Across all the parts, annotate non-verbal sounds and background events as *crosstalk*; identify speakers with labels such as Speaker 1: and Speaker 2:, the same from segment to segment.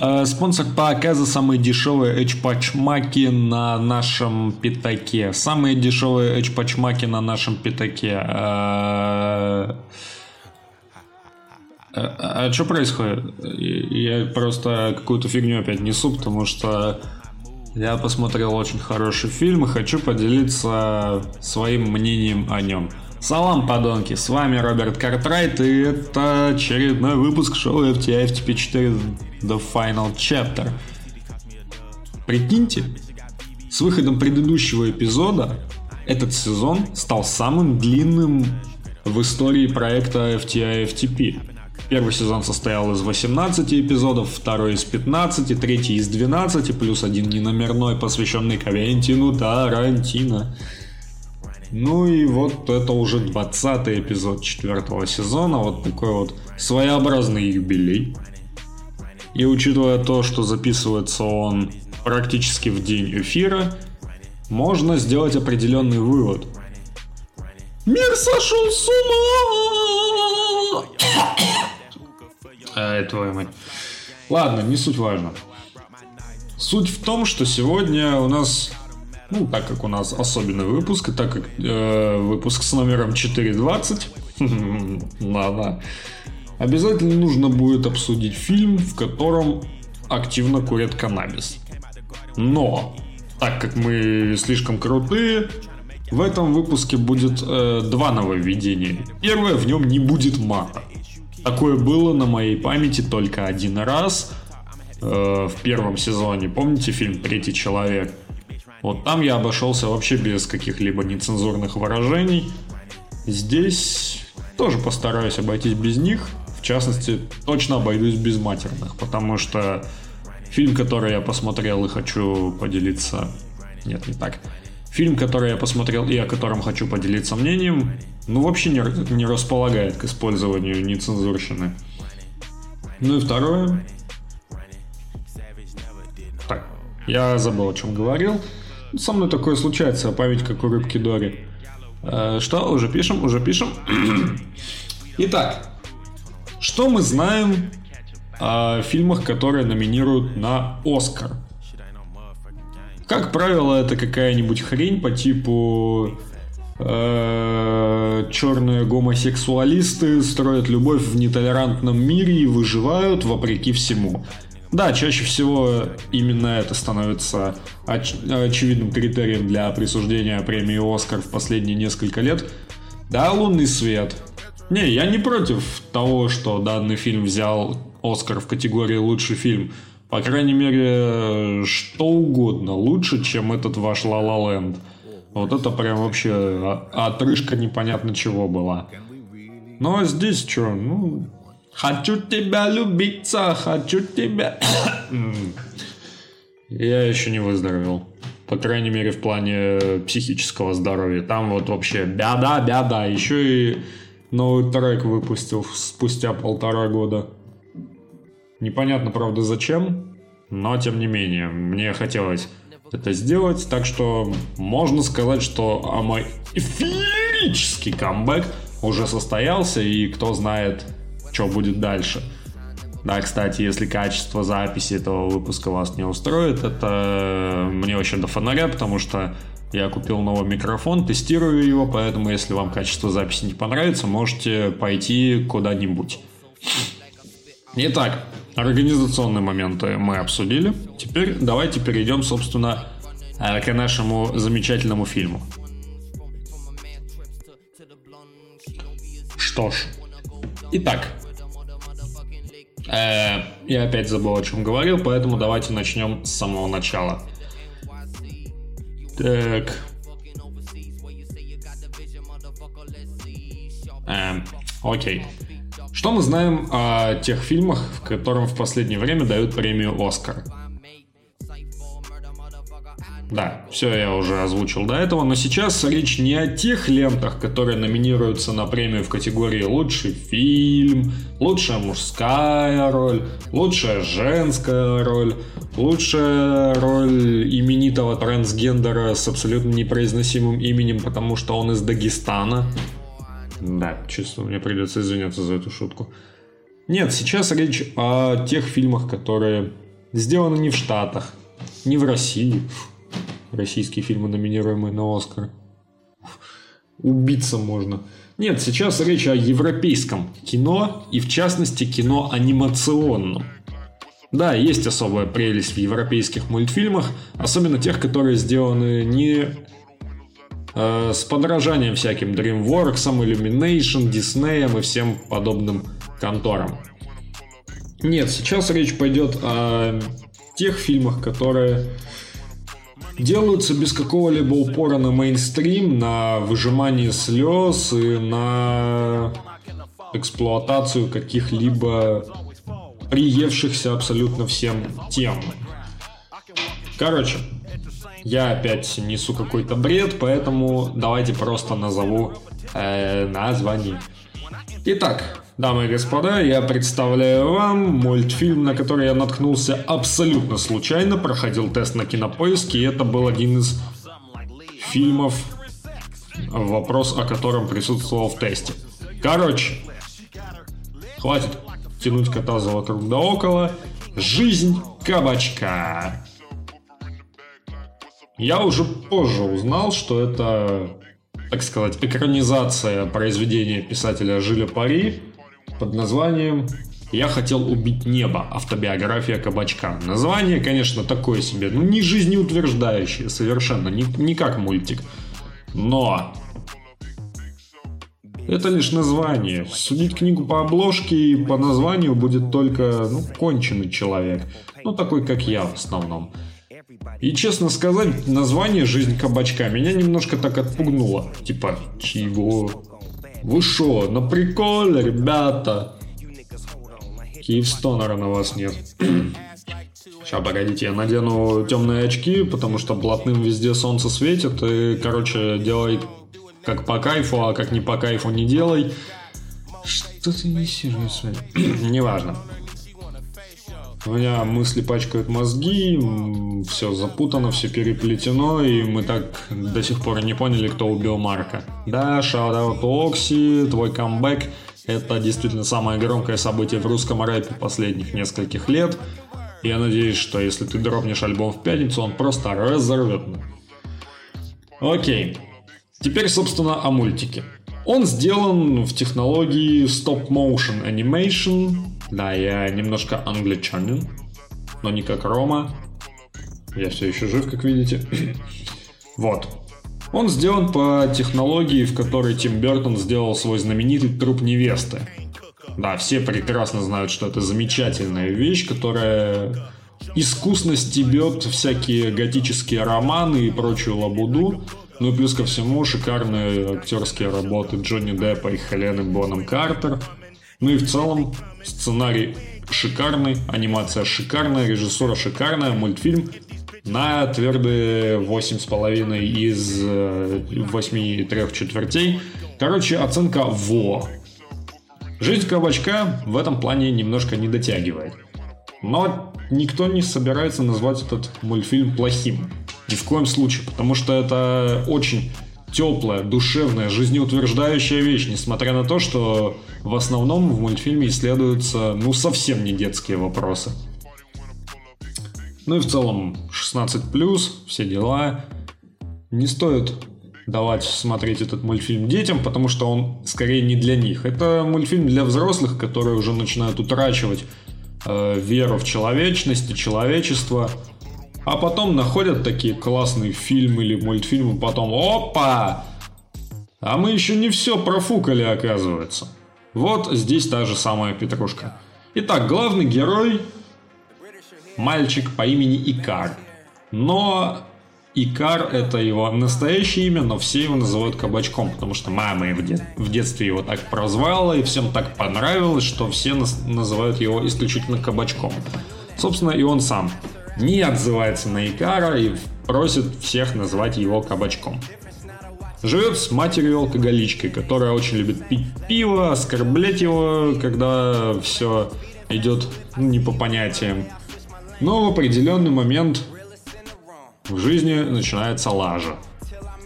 Speaker 1: Э, спонсор показа самые дешевые эчпачмаки на нашем пятаке. Самые дешевые эчпачмаки на нашем пятаке. Э, а, а что происходит? Я просто какую-то фигню опять несу, потому что я посмотрел очень хороший фильм и хочу поделиться своим мнением о нем. Салам, подонки, с вами Роберт Картрайт, и это очередной выпуск шоу FTI FTP4 The Final Chapter. Прикиньте, с выходом предыдущего эпизода этот сезон стал самым длинным в истории проекта FTI FTP. Первый сезон состоял из 18 эпизодов, второй из 15, третий из 12, плюс один неномерной, посвященный Квентину Тарантино. Ну и вот это уже 20 эпизод четвертого сезона, вот такой вот своеобразный юбилей. И учитывая то, что записывается он практически в день эфира, можно сделать определенный вывод. Мир сошел с ума! Ай, *coughs* твою мать. Ладно, не суть важно. Суть в том, что сегодня у нас ну, так как у нас особенный выпуск, и так как э, выпуск с номером 420, да-да, *laughs* обязательно нужно будет обсудить фильм, в котором активно курят каннабис. Но, так как мы слишком крутые, в этом выпуске будет э, два нововведения. Первое, в нем не будет мата. Такое было на моей памяти только один раз э, в первом сезоне. Помните фильм «Третий человек»? Вот там я обошелся вообще без каких-либо нецензурных выражений. Здесь тоже постараюсь обойтись без них. В частности, точно обойдусь без матерных, потому что фильм, который я посмотрел и хочу поделиться... Нет, не так. Фильм, который я посмотрел и о котором хочу поделиться мнением, ну вообще не, не располагает к использованию нецензурщины. Ну и второе. Так, я забыл, о чем говорил. Со мной такое случается, а память как у рыбки Дори. Э, что, уже пишем, уже пишем. *clears throat* Итак, что мы знаем о фильмах, которые номинируют на Оскар? Как правило, это какая-нибудь хрень по типу э, черные гомосексуалисты строят любовь в нетолерантном мире и выживают вопреки всему. Да, чаще всего именно это становится оч- очевидным критерием для присуждения премии «Оскар» в последние несколько лет. Да, «Лунный свет». Не, я не против того, что данный фильм взял «Оскар» в категории «Лучший фильм». По крайней мере, что угодно лучше, чем этот ваш «Ла Ла Ленд». Вот это прям вообще отрыжка непонятно чего была. А здесь что? Ну, Хочу тебя любиться, хочу тебя... *coughs* Я еще не выздоровел. По крайней мере, в плане психического здоровья. Там вот вообще бяда, бяда. Еще и новый трек выпустил спустя полтора года. Непонятно, правда, зачем, но тем не менее, мне хотелось это сделать, так что можно сказать, что а мой эфирический камбэк уже состоялся, и кто знает, что будет дальше. Да, кстати, если качество записи этого выпуска вас не устроит, это мне вообще до фонаря, потому что я купил новый микрофон, тестирую его, поэтому если вам качество записи не понравится, можете пойти куда-нибудь. Итак, организационные моменты мы обсудили. Теперь давайте перейдем, собственно, э, к нашему замечательному фильму. Что ж, итак, Э, я опять забыл, о чем говорил, поэтому давайте начнем с самого начала. Так. Э, окей. Что мы знаем о тех фильмах, в которым в последнее время дают премию «Оскар»? Да, все я уже озвучил до этого, но сейчас речь не о тех лентах, которые номинируются на премию в категории «Лучший фильм», «Лучшая мужская роль», «Лучшая женская роль», «Лучшая роль именитого трансгендера с абсолютно непроизносимым именем, потому что он из Дагестана». Да, честно, мне придется извиняться за эту шутку. Нет, сейчас речь о тех фильмах, которые Сделано не в Штатах, не в России. Российские фильмы, номинируемые на Оскар. Убиться можно. Нет, сейчас речь о европейском кино, и в частности кино анимационном. Да, есть особая прелесть в европейских мультфильмах, особенно тех, которые сделаны не э, с подражанием всяким DreamWorks, Illumination, Disney и всем подобным конторам. Нет, сейчас речь пойдет о тех фильмах, которые делаются без какого-либо упора на мейнстрим, на выжимание слез и на эксплуатацию каких-либо приевшихся абсолютно всем тем. Короче, я опять несу какой-то бред, поэтому давайте просто назову э, название. Итак, дамы и господа, я представляю вам мультфильм, на который я наткнулся абсолютно случайно, проходил тест на кинопоиске, и это был один из фильмов, вопрос о котором присутствовал в тесте. Короче, хватит тянуть кота за вокруг да около. Жизнь кабачка. Я уже позже узнал, что это, так сказать, экранизация произведения писателя Жиля Пари под названием «Я хотел убить небо. Автобиография кабачка». Название, конечно, такое себе, ну не жизнеутверждающее совершенно, не, не как мультик. Но это лишь название. Судить книгу по обложке и по названию будет только, ну, конченый человек. Ну, такой, как я в основном. И честно сказать, название «Жизнь кабачка» меня немножко так отпугнуло. Типа, чего? Вы шо, на приколе, ребята? Киевстонера на вас нет. *clears throat* Сейчас, погодите, я надену темные очки, потому что блатным везде солнце светит, и, короче, делает как по кайфу, а как не по кайфу не делай. Что ты несешь? Неважно. У меня мысли пачкают мозги, все запутано, все переплетено, и мы так до сих пор не поняли, кто убил Марка. Да, шаут Окси, твой камбэк – это действительно самое громкое событие в русском рэпе последних нескольких лет. Я надеюсь, что если ты дропнешь альбом в пятницу, он просто разорвет. Окей. Теперь, собственно, о мультике. Он сделан в технологии Stop Motion Animation. Да, я немножко англичанин, но не как Рома. Я все еще жив, как видите. *clears throat* вот. Он сделан по технологии, в которой Тим Бертон сделал свой знаменитый труп невесты. Да, все прекрасно знают, что это замечательная вещь, которая искусно стебет всякие готические романы и прочую лабуду, ну и плюс ко всему шикарные актерские работы Джонни Деппа и Хелены Боном Картер. Ну и в целом сценарий шикарный, анимация шикарная, режиссура шикарная, мультфильм на твердые 8,5 из 8 э, трех четвертей. Короче, оценка ВО. Жизнь кабачка в этом плане немножко не дотягивает. Но никто не собирается назвать этот мультфильм плохим. Ни в коем случае, потому что это очень теплая, душевная, жизнеутверждающая вещь, несмотря на то, что в основном в мультфильме исследуются, ну, совсем не детские вопросы. Ну и в целом 16+, все дела. Не стоит давать смотреть этот мультфильм детям, потому что он скорее не для них. Это мультфильм для взрослых, которые уже начинают утрачивать э, веру в человечность и человечество, а потом находят такие классные фильмы или мультфильмы, потом опа! А мы еще не все профукали, оказывается. Вот здесь та же самая петрушка. Итак, главный герой – мальчик по имени Икар. Но Икар – это его настоящее имя, но все его называют кабачком, потому что мама в, дет- в детстве его так прозвала, и всем так понравилось, что все нас- называют его исключительно кабачком. Собственно, и он сам не отзывается на Икара и просит всех назвать его кабачком. Живет с матерью-алкоголичкой, которая очень любит пить пиво, оскорблять его, когда все идет ну, не по понятиям. Но в определенный момент в жизни начинается лажа.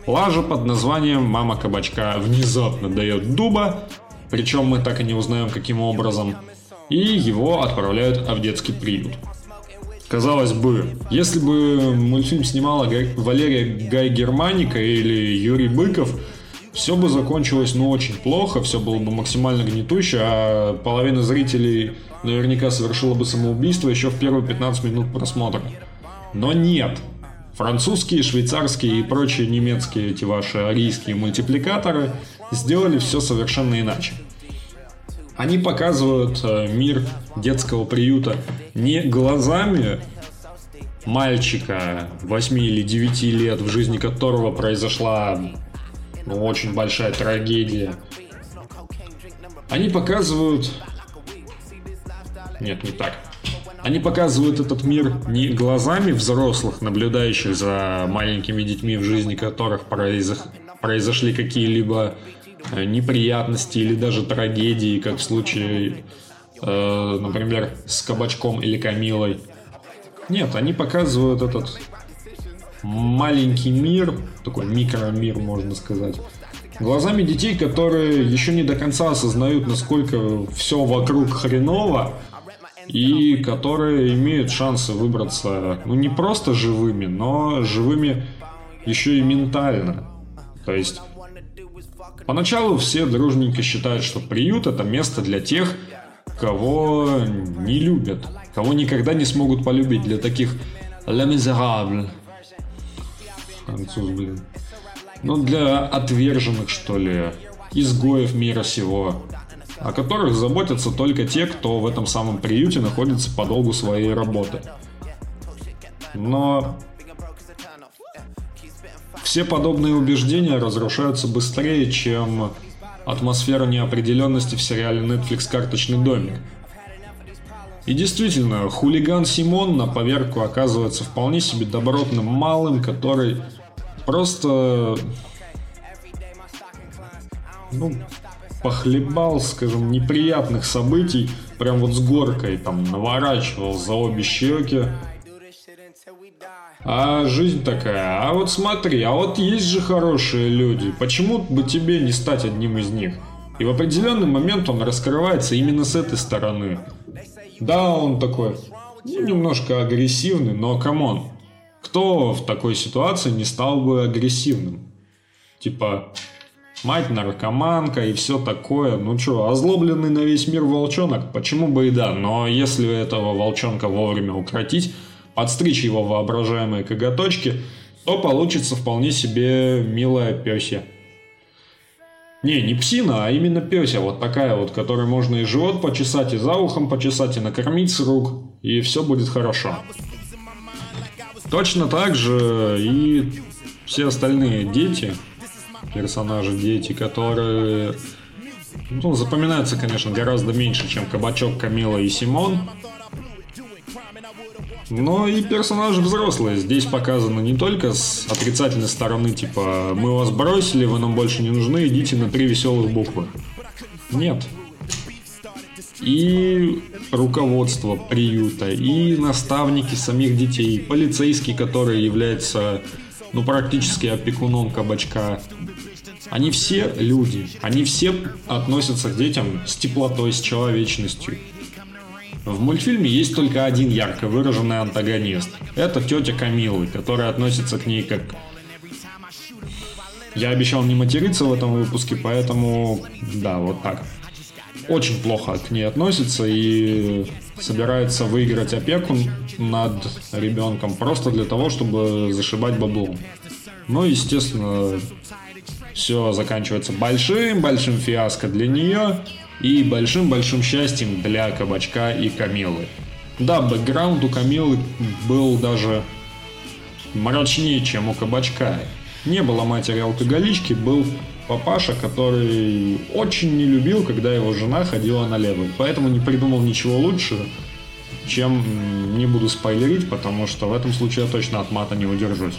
Speaker 1: Лажа под названием «Мама кабачка» внезапно дает дуба, причем мы так и не узнаем каким образом, и его отправляют в детский приют. Казалось бы, если бы мультфильм снимала Валерия Гай Германика или Юрий Быков, все бы закончилось, ну, очень плохо, все было бы максимально гнетуще, а половина зрителей наверняка совершила бы самоубийство еще в первые 15 минут просмотра. Но нет. Французские, швейцарские и прочие немецкие эти ваши арийские мультипликаторы сделали все совершенно иначе. Они показывают э, мир детского приюта не глазами мальчика 8 или 9 лет, в жизни которого произошла ну, очень большая трагедия. Они показывают... Нет, не так. Они показывают этот мир не глазами взрослых, наблюдающих за маленькими детьми, в жизни которых произошли какие-либо неприятности или даже трагедии, как в случае, э, например, с Кабачком или Камилой. Нет, они показывают этот маленький мир, такой микромир, можно сказать, глазами детей, которые еще не до конца осознают, насколько все вокруг хреново, и которые имеют шансы выбраться, ну, не просто живыми, но живыми еще и ментально. То есть Поначалу все дружненько считают, что приют это место для тех, кого не любят, кого никогда не смогут полюбить, для таких «la miserable». Француз, блин. Ну, для отверженных, что ли, изгоев мира сего, о которых заботятся только те, кто в этом самом приюте находится по долгу своей работы. Но все подобные убеждения разрушаются быстрее, чем атмосфера неопределенности в сериале Netflix «Карточный домик». И действительно, хулиган Симон на поверку оказывается вполне себе добротным малым, который просто ну, похлебал, скажем, неприятных событий, прям вот с горкой, там, наворачивал за обе щеки, а жизнь такая, а вот смотри, а вот есть же хорошие люди, почему бы тебе не стать одним из них? И в определенный момент он раскрывается именно с этой стороны. Да, он такой, ну, немножко агрессивный, но come on, кто в такой ситуации не стал бы агрессивным? Типа, мать наркоманка и все такое. Ну что, озлобленный на весь мир волчонок? Почему бы и да, но если этого волчонка вовремя укротить, подстричь его воображаемые коготочки, то получится вполне себе милая пёсья. Не, не псина, а именно пёся, вот такая вот, которой можно и живот почесать, и за ухом почесать, и накормить с рук, и все будет хорошо. Точно так же и все остальные дети, персонажи дети, которые ну, запоминаются, конечно, гораздо меньше, чем Кабачок, Камила и Симон, но и персонажи взрослые. Здесь показано не только с отрицательной стороны, типа «Мы вас бросили, вы нам больше не нужны, идите на три веселых буквы». Нет. И руководство приюта, и наставники самих детей, полицейский, который является ну, практически опекуном кабачка. Они все люди, они все относятся к детям с теплотой, с человечностью. В мультфильме есть только один ярко выраженный антагонист. Это тетя Камилы, которая относится к ней как... Я обещал не материться в этом выпуске, поэтому да, вот так. Очень плохо к ней относится и собирается выиграть опеку над ребенком просто для того, чтобы зашибать баблом. Ну, естественно, все заканчивается большим-большим фиаско для нее и большим-большим счастьем для Кабачка и Камилы. Да, бэкграунд у Камилы был даже мрачнее, чем у Кабачка. Не было матери-алкоголички, был папаша, который очень не любил, когда его жена ходила налево. Поэтому не придумал ничего лучше, чем не буду спойлерить, потому что в этом случае я точно от мата не удержусь.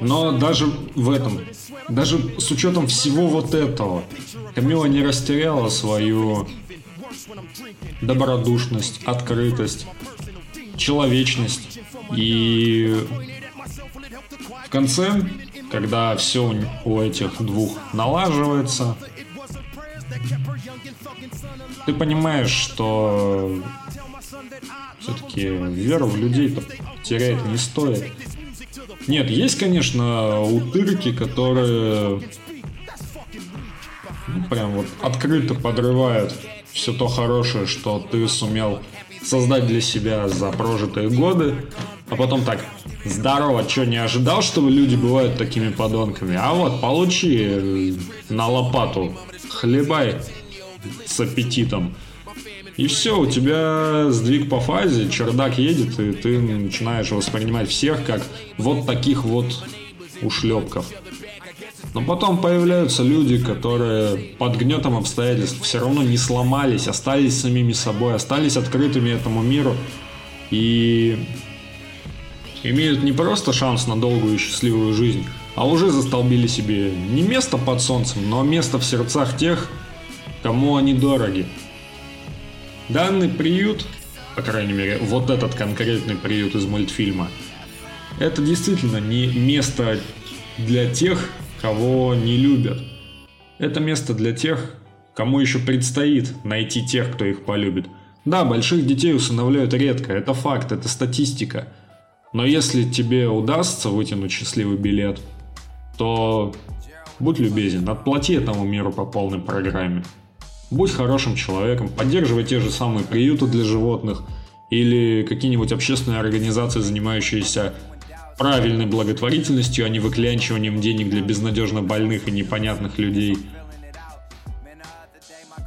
Speaker 1: Но даже в этом, даже с учетом всего вот этого, Камила не растеряла свою добродушность, открытость, человечность. И в конце, когда все у этих двух налаживается, ты понимаешь, что Все-таки веру в людей терять не стоит. Нет, есть, конечно, утырки, которые ну, прям вот открыто подрывают все то хорошее, что ты сумел создать для себя за прожитые годы, а потом так, здорово, что не ожидал, что люди бывают такими подонками? А вот, получи на лопату, хлебай с аппетитом. И все, у тебя сдвиг по фазе, чердак едет, и ты начинаешь воспринимать всех как вот таких вот ушлепков. Но потом появляются люди, которые под гнетом обстоятельств все равно не сломались, остались самими собой, остались открытыми этому миру и имеют не просто шанс на долгую и счастливую жизнь, а уже застолбили себе не место под солнцем, но место в сердцах тех, кому они дороги. Данный приют, по крайней мере, вот этот конкретный приют из мультфильма, это действительно не место для тех, кого не любят. Это место для тех, кому еще предстоит найти тех, кто их полюбит. Да, больших детей усыновляют редко, это факт, это статистика. Но если тебе удастся вытянуть счастливый билет, то будь любезен, отплати этому миру по полной программе. Будь хорошим человеком, поддерживай те же самые приюты для животных или какие-нибудь общественные организации, занимающиеся правильной благотворительностью, а не выклянчиванием денег для безнадежно больных и непонятных людей.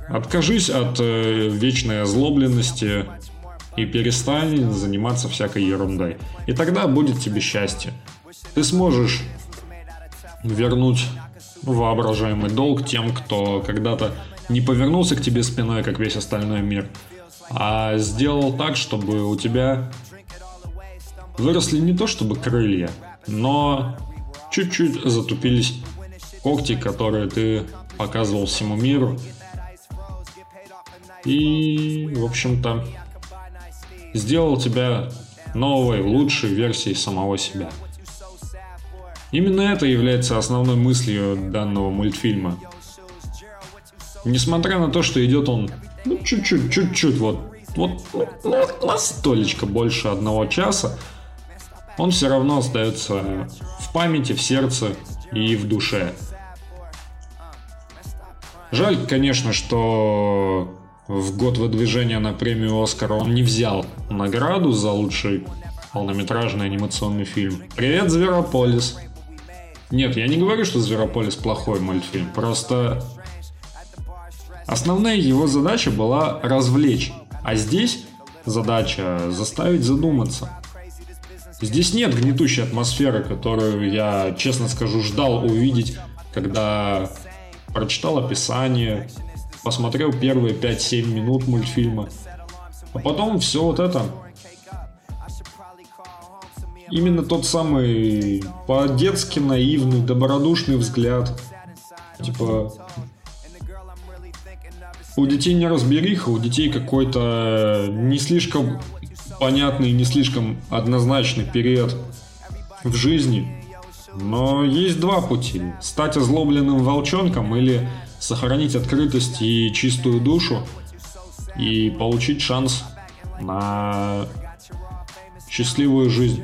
Speaker 1: Откажись от э, вечной озлобленности и перестань заниматься всякой ерундой. И тогда будет тебе счастье. Ты сможешь вернуть воображаемый долг тем, кто когда-то не повернулся к тебе спиной, как весь остальной мир, а сделал так, чтобы у тебя выросли не то чтобы крылья, но чуть-чуть затупились когти, которые ты показывал всему миру. И, в общем-то, сделал тебя новой, лучшей версией самого себя. Именно это является основной мыслью данного мультфильма. Несмотря на то, что идет он ну, чуть-чуть, чуть-чуть, вот, вот ну, столечко больше одного часа, он все равно остается в памяти, в сердце и в душе. Жаль, конечно, что в год выдвижения на премию Оскара он не взял награду за лучший полнометражный анимационный фильм. Привет, Зверополис! Нет, я не говорю, что Зверополис плохой мультфильм, просто основная его задача была развлечь, а здесь задача заставить задуматься – Здесь нет гнетущей атмосферы, которую я, честно скажу, ждал увидеть, когда прочитал описание, посмотрел первые 5-7 минут мультфильма. А потом все вот это. Именно тот самый по-детски наивный, добродушный взгляд. Типа, у детей не разбериха, у детей какой-то не слишком понятный не слишком однозначный период в жизни. Но есть два пути. Стать озлобленным волчонком или сохранить открытость и чистую душу и получить шанс на счастливую жизнь.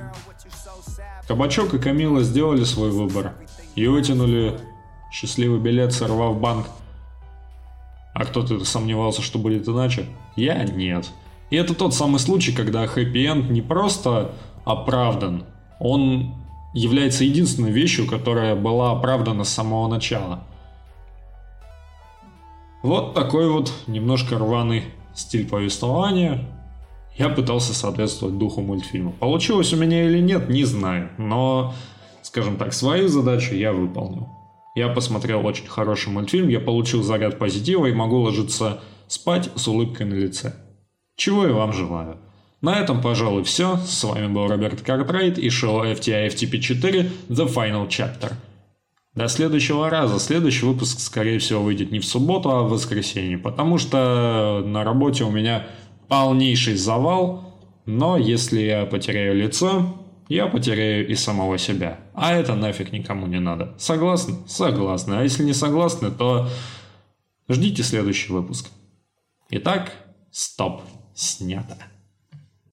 Speaker 1: Кабачок и Камила сделали свой выбор и вытянули счастливый билет, сорвав банк. А кто-то сомневался, что будет иначе? Я нет. И это тот самый случай, когда хэппи-энд не просто оправдан, он является единственной вещью, которая была оправдана с самого начала. Вот такой вот немножко рваный стиль повествования. Я пытался соответствовать духу мультфильма. Получилось у меня или нет, не знаю. Но, скажем так, свою задачу я выполнил. Я посмотрел очень хороший мультфильм, я получил заряд позитива и могу ложиться спать с улыбкой на лице. Чего я вам желаю. На этом, пожалуй, все. С вами был Роберт Картрайт и шоу FTI FTP4 The Final Chapter. До следующего раза. Следующий выпуск, скорее всего, выйдет не в субботу, а в воскресенье, потому что на работе у меня полнейший завал, но если я потеряю лицо, я потеряю и самого себя. А это нафиг никому не надо. Согласны? Согласны. А если не согласны, то ждите следующий выпуск. Итак, стоп снято.